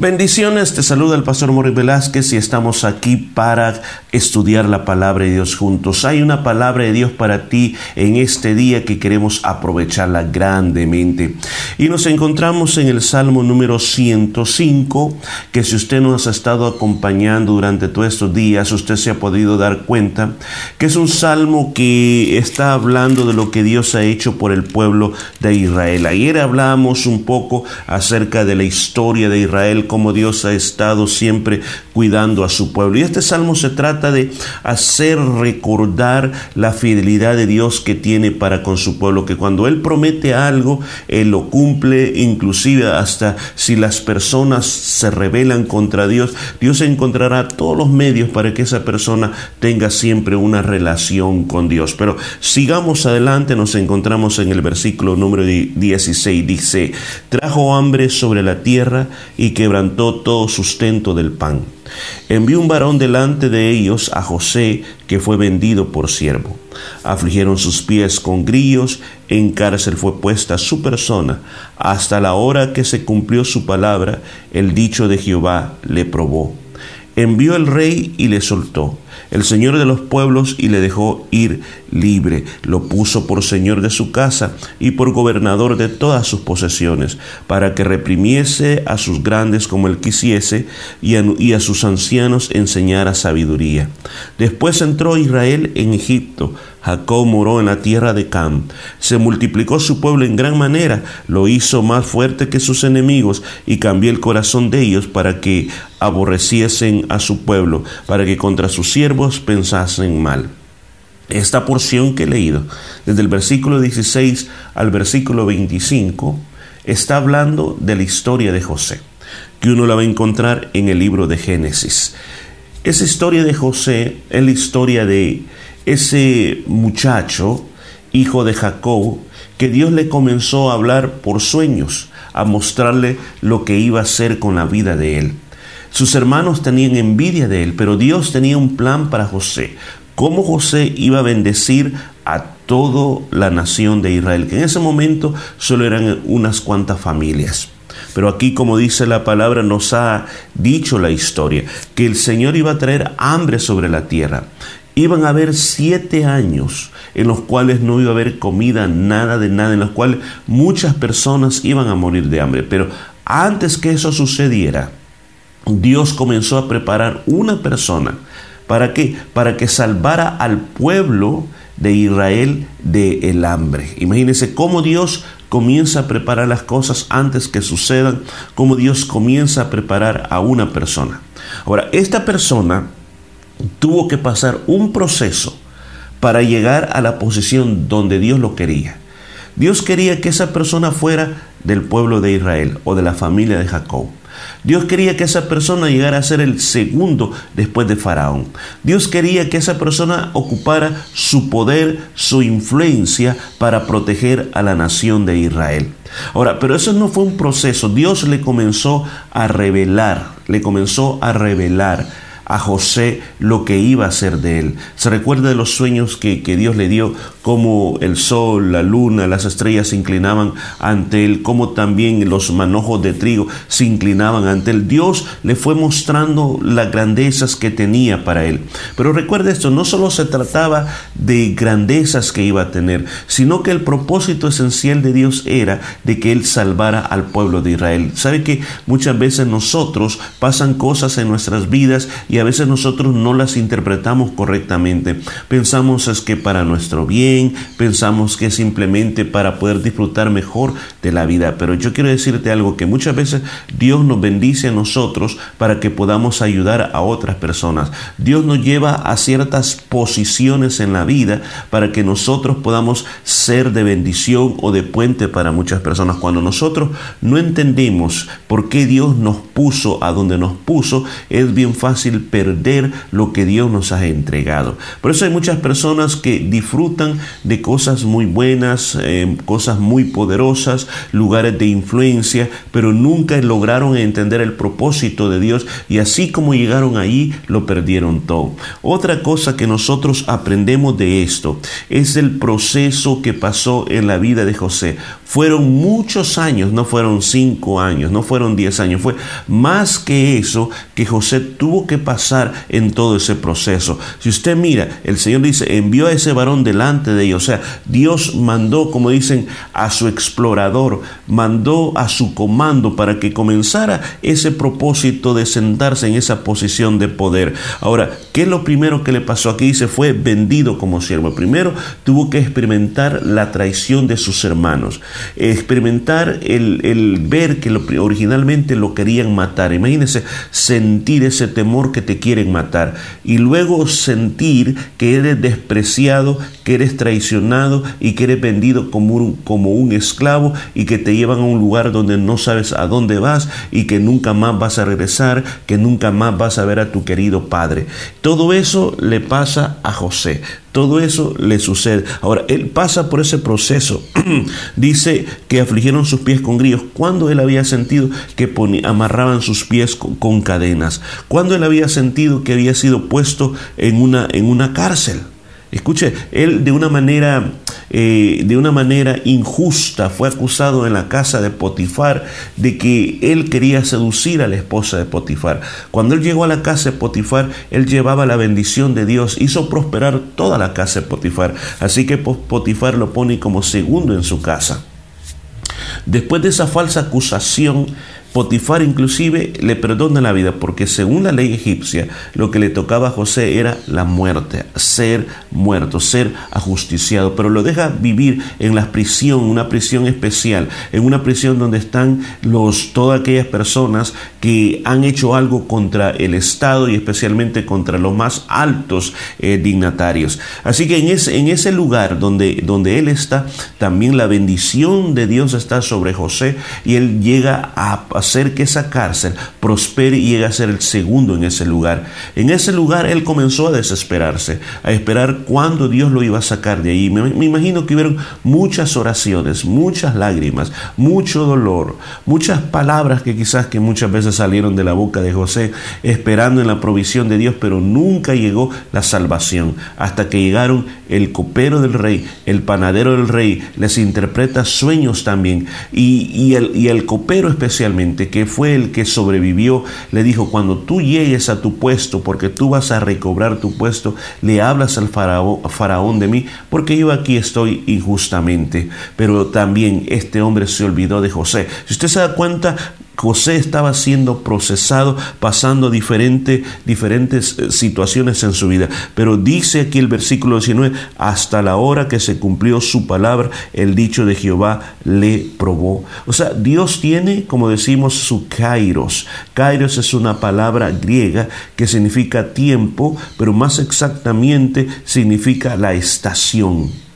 Bendiciones, te saluda el pastor Morri Velázquez y estamos aquí para estudiar la palabra de Dios juntos. Hay una palabra de Dios para ti en este día que queremos aprovecharla grandemente. Y nos encontramos en el Salmo número 105, que si usted nos ha estado acompañando durante todos estos días, usted se ha podido dar cuenta que es un salmo que está hablando de lo que Dios ha hecho por el pueblo de Israel. Ayer hablamos un poco acerca de la historia de Israel como Dios ha estado siempre cuidando a su pueblo. Y este salmo se trata de hacer recordar la fidelidad de Dios que tiene para con su pueblo, que cuando Él promete algo, Él lo cumple, inclusive hasta si las personas se rebelan contra Dios, Dios encontrará todos los medios para que esa persona tenga siempre una relación con Dios. Pero sigamos adelante, nos encontramos en el versículo número 16, dice, trajo hambre sobre la tierra y quebrantó todo sustento del pan. Envió un varón delante de ellos a José, que fue vendido por siervo. Afligieron sus pies con grillos, en cárcel fue puesta su persona, hasta la hora que se cumplió su palabra, el dicho de Jehová le probó. Envió el rey y le soltó el Señor de los pueblos y le dejó ir libre. Lo puso por Señor de su casa y por gobernador de todas sus posesiones, para que reprimiese a sus grandes como él quisiese y a, y a sus ancianos enseñara sabiduría. Después entró Israel en Egipto Jacob moró en la tierra de Cam. Se multiplicó su pueblo en gran manera, lo hizo más fuerte que sus enemigos y cambió el corazón de ellos para que aborreciesen a su pueblo, para que contra sus siervos pensasen mal. Esta porción que he leído, desde el versículo 16 al versículo 25, está hablando de la historia de José, que uno la va a encontrar en el libro de Génesis. Esa historia de José es la historia de ese muchacho, hijo de Jacob, que Dios le comenzó a hablar por sueños, a mostrarle lo que iba a hacer con la vida de él. Sus hermanos tenían envidia de él, pero Dios tenía un plan para José. Cómo José iba a bendecir a toda la nación de Israel, que en ese momento solo eran unas cuantas familias. Pero aquí, como dice la palabra, nos ha dicho la historia, que el Señor iba a traer hambre sobre la tierra iban a haber siete años en los cuales no iba a haber comida, nada de nada, en los cuales muchas personas iban a morir de hambre. Pero antes que eso sucediera, Dios comenzó a preparar una persona. ¿Para qué? Para que salvara al pueblo de Israel del el hambre. Imagínense cómo Dios comienza a preparar las cosas antes que sucedan, cómo Dios comienza a preparar a una persona. Ahora, esta persona tuvo que pasar un proceso para llegar a la posición donde Dios lo quería. Dios quería que esa persona fuera del pueblo de Israel o de la familia de Jacob. Dios quería que esa persona llegara a ser el segundo después de Faraón. Dios quería que esa persona ocupara su poder, su influencia para proteger a la nación de Israel. Ahora, pero eso no fue un proceso. Dios le comenzó a revelar, le comenzó a revelar a José lo que iba a ser de él. Se recuerda de los sueños que, que Dios le dio, cómo el sol, la luna, las estrellas se inclinaban ante él, cómo también los manojos de trigo se inclinaban ante él. Dios le fue mostrando las grandezas que tenía para él. Pero recuerde esto, no solo se trataba de grandezas que iba a tener, sino que el propósito esencial de Dios era de que él salvara al pueblo de Israel. ¿Sabe que muchas veces nosotros pasan cosas en nuestras vidas y a veces nosotros no las interpretamos correctamente. Pensamos es que para nuestro bien, pensamos que es simplemente para poder disfrutar mejor de la vida. Pero yo quiero decirte algo, que muchas veces Dios nos bendice a nosotros para que podamos ayudar a otras personas. Dios nos lleva a ciertas posiciones en la vida para que nosotros podamos ser de bendición o de puente para muchas personas. Cuando nosotros no entendemos por qué Dios nos puso a donde nos puso, es bien fácil perder lo que Dios nos ha entregado. Por eso hay muchas personas que disfrutan de cosas muy buenas, eh, cosas muy poderosas, lugares de influencia, pero nunca lograron entender el propósito de Dios y así como llegaron ahí, lo perdieron todo. Otra cosa que nosotros aprendemos de esto es el proceso que pasó en la vida de José. Fueron muchos años, no fueron cinco años, no fueron diez años, fue más que eso que José tuvo que pasar en todo ese proceso. Si usted mira, el Señor dice, envió a ese varón delante de ellos, o sea, Dios mandó, como dicen, a su explorador, mandó a su comando para que comenzara ese propósito de sentarse en esa posición de poder. Ahora, ¿qué es lo primero que le pasó aquí? Dice, fue vendido como siervo. Primero tuvo que experimentar la traición de sus hermanos experimentar el, ver que originalmente lo querían matar. Imagínense sentir ese temor que te quieren matar y luego sentir que eres despreciado, que eres traicionado y que eres vendido como un, como un esclavo y que te llevan a un lugar donde no sabes a dónde vas y que nunca más vas a regresar, que nunca más vas a ver a tu querido padre. Todo eso le pasa a José. Todo eso le sucede. Ahora, él pasa por ese proceso. Dice que afligieron sus pies con grillos. Cuando él había sentido que amarraban sus pies con, cadenas? Cuando él había sentido que había sido puesto en una, en una cárcel? Escuche, él de una manera eh, de una manera injusta fue acusado en la casa de Potifar de que él quería seducir a la esposa de Potifar. Cuando él llegó a la casa de Potifar, él llevaba la bendición de Dios, hizo prosperar toda la casa de Potifar. Así que Potifar lo pone como segundo en su casa. Después de esa falsa acusación, Potifar inclusive le perdona la vida porque según la ley egipcia lo que le tocaba a José era la muerte, ser muerto, ser ajusticiado, pero lo deja vivir en la prisión, una prisión especial, en una prisión donde están los todas aquellas personas que han hecho algo contra el Estado y especialmente contra los más altos eh, dignatarios. Así que en ese, en ese lugar donde, donde él está, también la bendición de Dios está sobre José y él llega a hacer que esa cárcel prospere y llegue a ser el segundo en ese lugar. En ese lugar él comenzó a desesperarse, a esperar cuándo Dios lo iba a sacar de ahí. Me, imagino que hubieron muchas oraciones, muchas lágrimas, mucho dolor, muchas palabras que quizás que muchas veces salieron de la boca de José esperando en la provisión de Dios, pero nunca llegó la salvación hasta que llegaron el copero del rey, el panadero del rey, les interpreta sueños también y, el, y el copero especialmente que fue el que sobrevivió, le dijo, cuando tú llegues a tu puesto, porque tú vas a recobrar tu puesto, le hablas al faraón, de mí, porque yo aquí estoy injustamente. Pero también este hombre se olvidó de José. Si usted se da cuenta, José estaba siendo procesado, pasando diferentes eh, situaciones en su vida. Pero dice aquí el versículo 19, hasta la hora que se cumplió su palabra, el dicho de Jehová le probó. O sea, Dios tiene, como decimos, su kairos. Kairos es una palabra griega que significa tiempo, pero más exactamente significa la estación.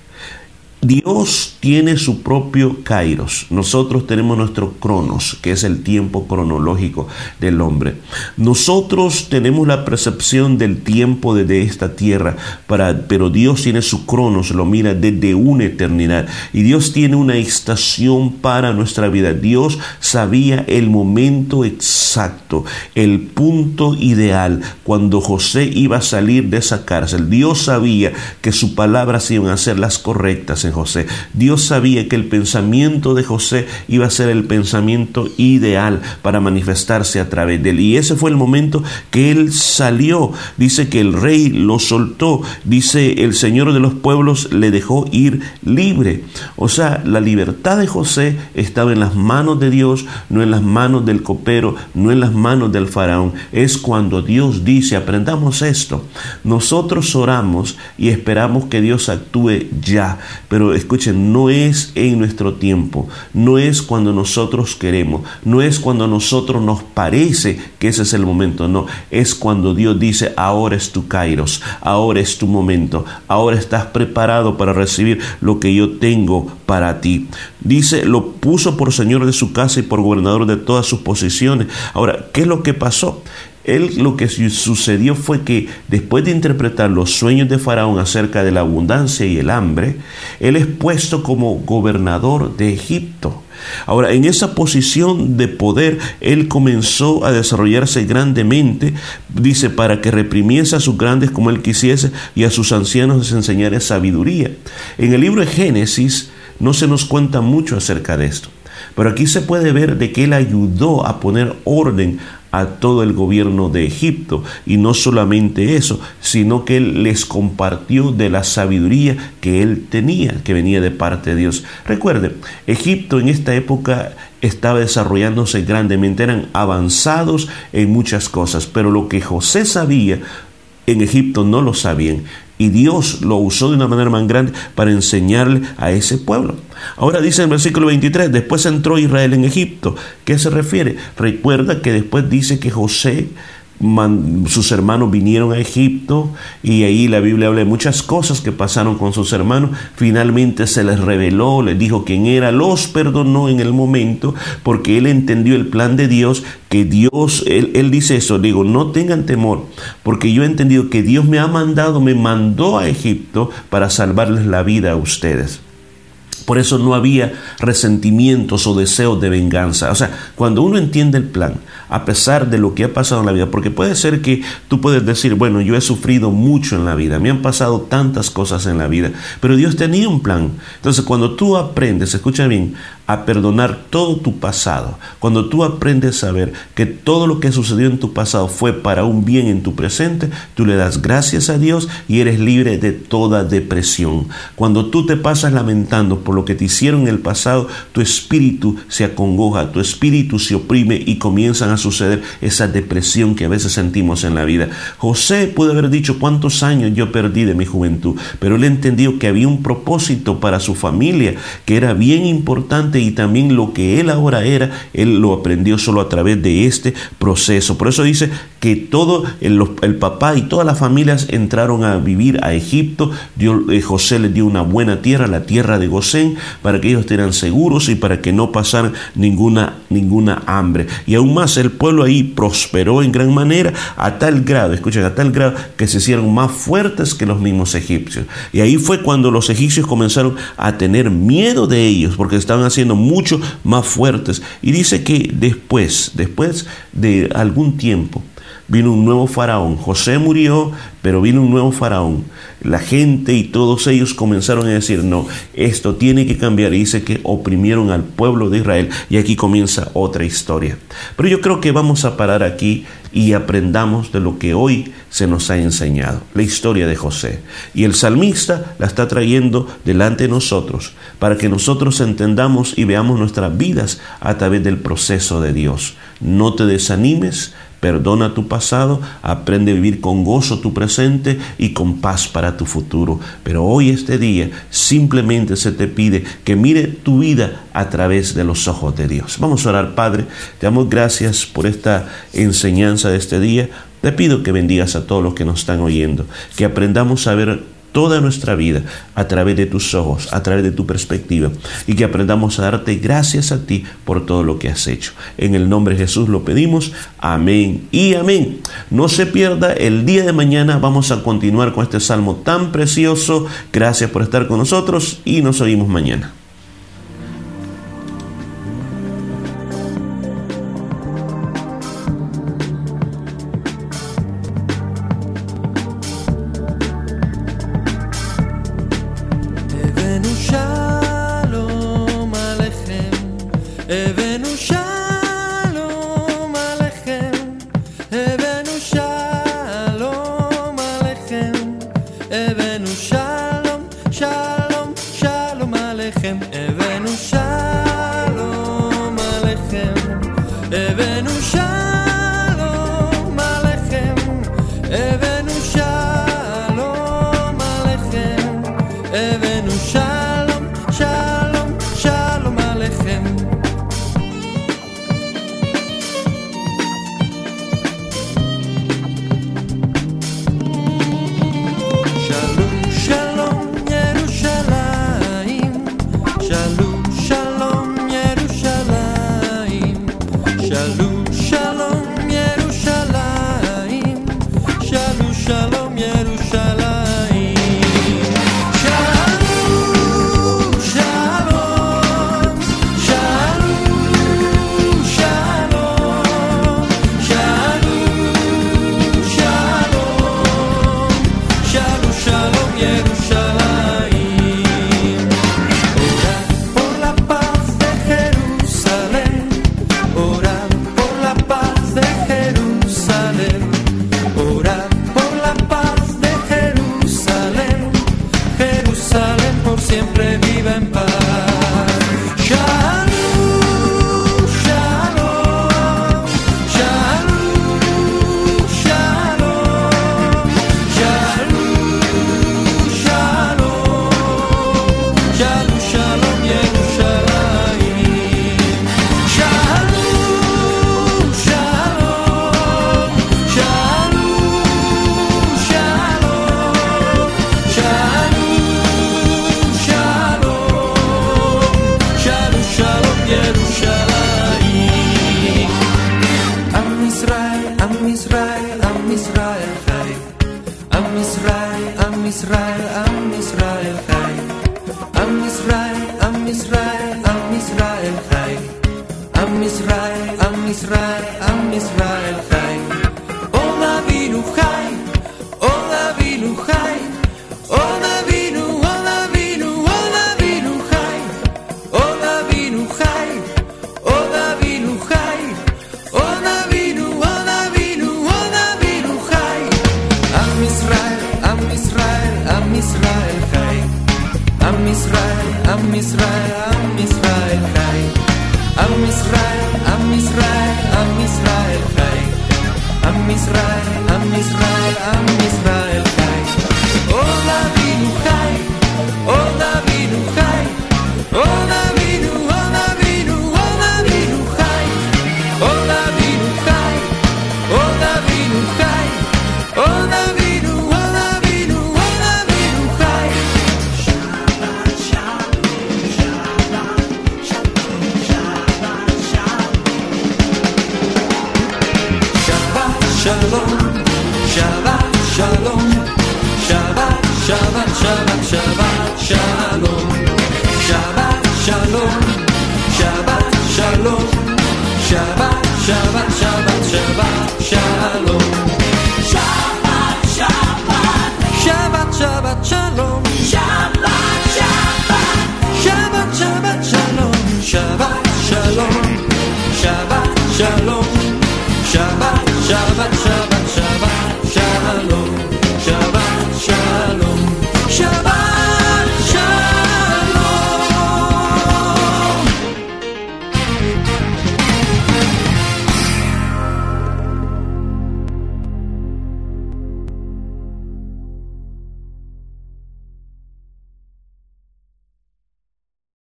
Dios tiene su propio kairos. Nosotros tenemos nuestro cronos, que es el tiempo cronológico del hombre. Nosotros tenemos la percepción del tiempo desde esta tierra, para, pero Dios tiene su cronos, lo mira desde una eternidad. Y Dios tiene una estación para nuestra vida. Dios sabía el momento exacto, el punto ideal, cuando José iba a salir de esa cárcel. Dios sabía que sus palabras iban a ser las correctas José. Dios sabía que el pensamiento de José iba a ser el pensamiento ideal para manifestarse a través de él. Y ese fue el momento que él salió. Dice que el rey lo soltó. Dice el Señor de los pueblos le dejó ir libre. O sea, la libertad de José estaba en las manos de Dios, no en las manos del copero, no en las manos del faraón. Es cuando Dios dice, aprendamos esto. Nosotros oramos y esperamos que Dios actúe ya, pero pero escuchen, no es en nuestro tiempo, no es cuando nosotros queremos, no es cuando a nosotros nos parece que ese es el momento, no, es cuando Dios dice, ahora es tu kairos, ahora es tu momento, ahora estás preparado para recibir lo que yo tengo para ti. Dice, lo puso por señor de su casa y por gobernador de todas sus posiciones. Ahora, ¿qué es lo que pasó? Él lo que sucedió fue que después de interpretar los sueños de Faraón acerca de la abundancia y el hambre, él es puesto como gobernador de Egipto. Ahora, en esa posición de poder, él comenzó a desarrollarse grandemente, dice, para que reprimiese a sus grandes como él quisiese y a sus ancianos les enseñara sabiduría. En el libro de Génesis no se nos cuenta mucho acerca de esto. Pero aquí se puede ver de que él ayudó a poner orden a todo el gobierno de Egipto. Y no solamente eso, sino que Él les compartió de la sabiduría que Él tenía, que venía de parte de Dios. Recuerde, Egipto en esta época estaba desarrollándose grandemente, eran avanzados en muchas cosas, pero lo que José sabía en Egipto no lo sabían y Dios lo usó de una manera más grande para enseñarle a ese pueblo. Ahora dice en el versículo 23, después entró Israel en Egipto. ¿Qué se refiere? Recuerda que después dice que José sus hermanos vinieron a Egipto y ahí la Biblia habla de muchas cosas que pasaron con sus hermanos. Finalmente se les reveló, les dijo quién era, los perdonó en el momento porque él entendió el plan de Dios, que Dios, él, él dice eso, digo, no tengan temor, porque yo he entendido que Dios me ha mandado, me mandó a Egipto para salvarles la vida a ustedes. Por eso no había resentimientos o deseos de venganza. O sea, cuando uno entiende el plan, a pesar de lo que ha pasado en la vida, porque puede ser que tú puedes decir, bueno, yo he sufrido mucho en la vida, me han pasado tantas cosas en la vida, pero Dios tenía un plan. Entonces, cuando tú aprendes, escucha bien, a perdonar todo tu pasado, cuando tú aprendes a ver que todo lo que sucedió en tu pasado fue para un bien en tu presente, tú le das gracias a Dios y eres libre de toda depresión. Cuando tú te pasas lamentando por lo que te hicieron en el pasado, tu espíritu se acongoja, tu espíritu se oprime y comienzan a suceder esa depresión que a veces sentimos en la vida. José puede haber dicho cuántos años yo perdí de mi juventud, pero él entendió que había un propósito para su familia que era bien importante y también lo que él ahora era, él lo aprendió solo a través de este proceso. Por eso dice que todo el, papá y todas las familias entraron a vivir a Egipto. Eh, José les dio una buena tierra, la tierra de Gosén, para que ellos estuvieran seguros y para que no pasaran ninguna, ninguna hambre. Y aún más el pueblo ahí prosperó en gran manera a tal grado, escuchen, a tal grado que se hicieron más fuertes que los mismos egipcios. Y ahí fue cuando los egipcios comenzaron a tener miedo de ellos porque estaban haciendo mucho más fuertes. Y dice que después, después de algún tiempo, vino un nuevo faraón. José murió, pero vino un nuevo faraón. La gente y todos ellos comenzaron a decir, no, esto tiene que cambiar. Y dice que oprimieron al pueblo de Israel. Y aquí comienza otra historia. Pero yo creo que vamos a parar aquí y aprendamos de lo que hoy se nos ha enseñado, la historia de José. Y el salmista la está trayendo delante de nosotros para que nosotros entendamos y veamos nuestras vidas a través del proceso de Dios. No te desanimes, Perdona tu pasado, aprende a vivir con gozo tu presente y con paz para tu futuro. Pero hoy, este día, simplemente se te pide que mire tu vida a través de los ojos de Dios. Vamos a orar, Padre. Te damos gracias por esta enseñanza de este día. Te pido que bendigas a todos los que nos están oyendo, que aprendamos a ver toda nuestra vida a través de tus ojos, a través de tu perspectiva y que aprendamos a darte gracias a ti por todo lo que has hecho. En el nombre de Jesús lo pedimos. Amén y amén. No se pierda el día de mañana. Vamos a continuar con este salmo tan precioso. Gracias por estar con nosotros y nos oímos mañana. Evet.